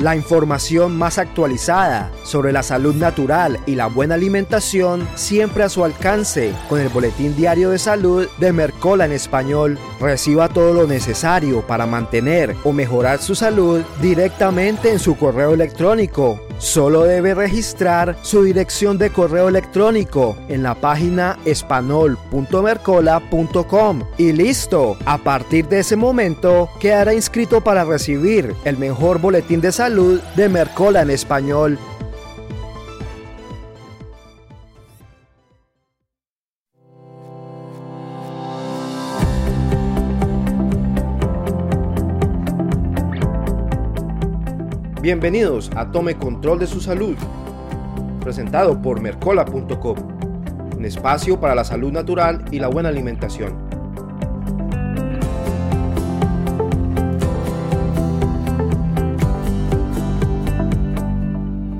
La información más actualizada sobre la salud natural y la buena alimentación siempre a su alcance con el Boletín Diario de Salud de Mercola en español. Reciba todo lo necesario para mantener o mejorar su salud directamente en su correo electrónico. Solo debe registrar su dirección de correo electrónico en la página espanol.mercola.com y listo. A partir de ese momento quedará inscrito para recibir el mejor boletín de salud de Mercola en español. Bienvenidos a Tome Control de su Salud, presentado por Mercola.com, un espacio para la salud natural y la buena alimentación.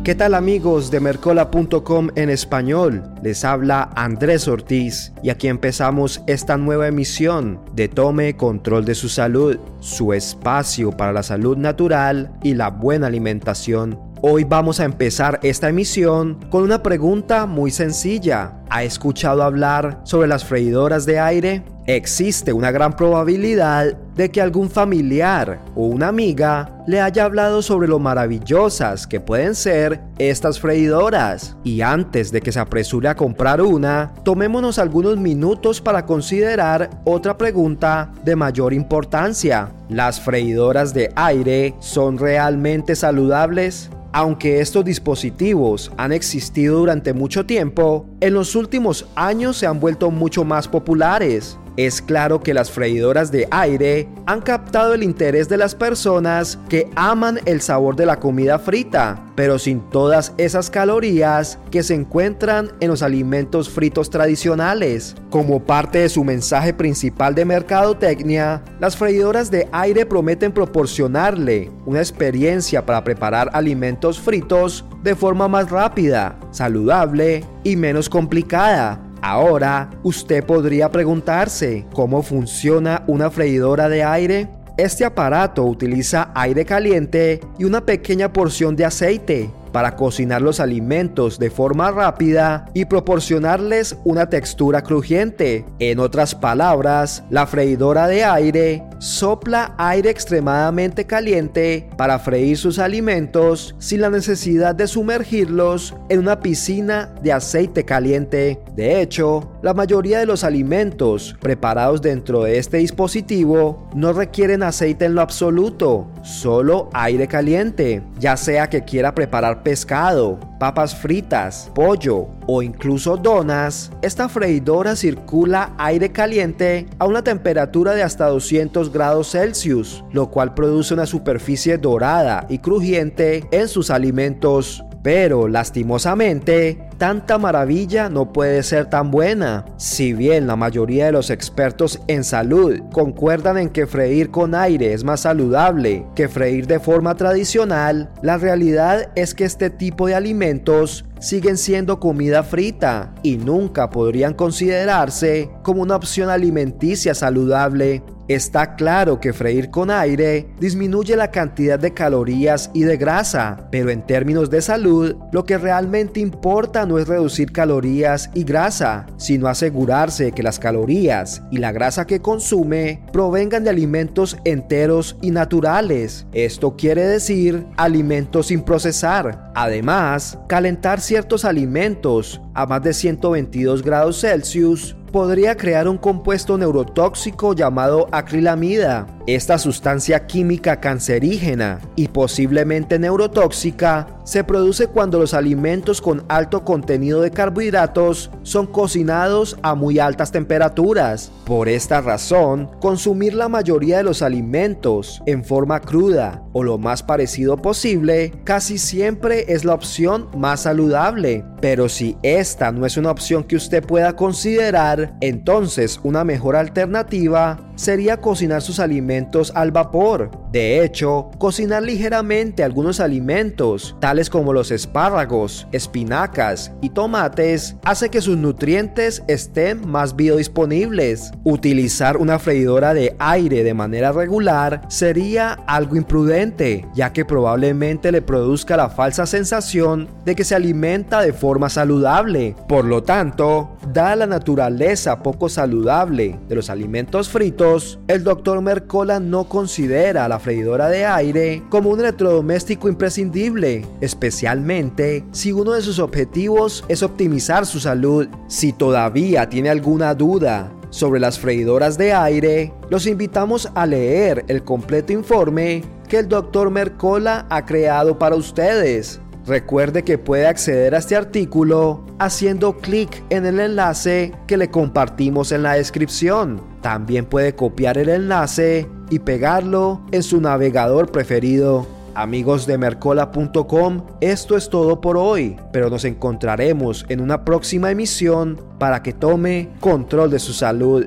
¿Qué tal amigos de Mercola.com en español? Les habla Andrés Ortiz y aquí empezamos esta nueva emisión de Tome Control de su Salud, su espacio para la salud natural y la buena alimentación. Hoy vamos a empezar esta emisión con una pregunta muy sencilla. ¿Ha escuchado hablar sobre las freidoras de aire? Existe una gran probabilidad de que algún familiar o una amiga le haya hablado sobre lo maravillosas que pueden ser estas freidoras. Y antes de que se apresure a comprar una, tomémonos algunos minutos para considerar otra pregunta de mayor importancia. ¿Las freidoras de aire son realmente saludables? Aunque estos dispositivos han existido durante mucho tiempo, en los últimos años se han vuelto mucho más populares. Es claro que las freidoras de aire han captado el interés de las personas que aman el sabor de la comida frita, pero sin todas esas calorías que se encuentran en los alimentos fritos tradicionales. Como parte de su mensaje principal de mercadotecnia, las freidoras de aire prometen proporcionarle una experiencia para preparar alimentos fritos de forma más rápida, saludable y menos complicada Ahora, usted podría preguntarse cómo funciona una freidora de aire. Este aparato utiliza aire caliente y una pequeña porción de aceite para cocinar los alimentos de forma rápida y proporcionarles una textura crujiente. En otras palabras, la freidora de aire sopla aire extremadamente caliente para freír sus alimentos sin la necesidad de sumergirlos en una piscina de aceite caliente. De hecho, la mayoría de los alimentos preparados dentro de este dispositivo no requieren aceite en lo absoluto, solo aire caliente, ya sea que quiera preparar pescado, papas fritas, pollo o incluso donas, esta freidora circula aire caliente a una temperatura de hasta 200 grados Celsius, lo cual produce una superficie dorada y crujiente en sus alimentos. Pero lastimosamente, tanta maravilla no puede ser tan buena. Si bien la mayoría de los expertos en salud concuerdan en que freír con aire es más saludable que freír de forma tradicional, la realidad es que este tipo de alimentos siguen siendo comida frita y nunca podrían considerarse como una opción alimenticia saludable. Está claro que freír con aire disminuye la cantidad de calorías y de grasa, pero en términos de salud, lo que realmente importa no es reducir calorías y grasa, sino asegurarse que las calorías y la grasa que consume provengan de alimentos enteros y naturales. Esto quiere decir alimentos sin procesar. Además, calentar ciertos alimentos a más de 122 grados Celsius podría crear un compuesto neurotóxico llamado acrilamida. Esta sustancia química cancerígena y posiblemente neurotóxica se produce cuando los alimentos con alto contenido de carbohidratos son cocinados a muy altas temperaturas. Por esta razón, consumir la mayoría de los alimentos en forma cruda o lo más parecido posible casi siempre es la opción más saludable. Pero si esta no es una opción que usted pueda considerar, entonces una mejor alternativa sería cocinar sus alimentos al vapor. De hecho, cocinar ligeramente algunos alimentos, tales como los espárragos, espinacas y tomates hace que sus nutrientes estén más biodisponibles. Utilizar una freidora de aire de manera regular sería algo imprudente, ya que probablemente le produzca la falsa sensación de que se alimenta de forma saludable. Por lo tanto, dada la naturaleza poco saludable de los alimentos fritos, el Dr. Mercola no considera la freidora de aire como un electrodoméstico imprescindible, especialmente si uno de sus objetivos es optimizar su salud. Si todavía tiene alguna duda sobre las freidoras de aire, los invitamos a leer el completo informe que el Dr. Mercola ha creado para ustedes. Recuerde que puede acceder a este artículo haciendo clic en el enlace que le compartimos en la descripción. También puede copiar el enlace y pegarlo en su navegador preferido. Amigos de Mercola.com, esto es todo por hoy, pero nos encontraremos en una próxima emisión para que tome control de su salud.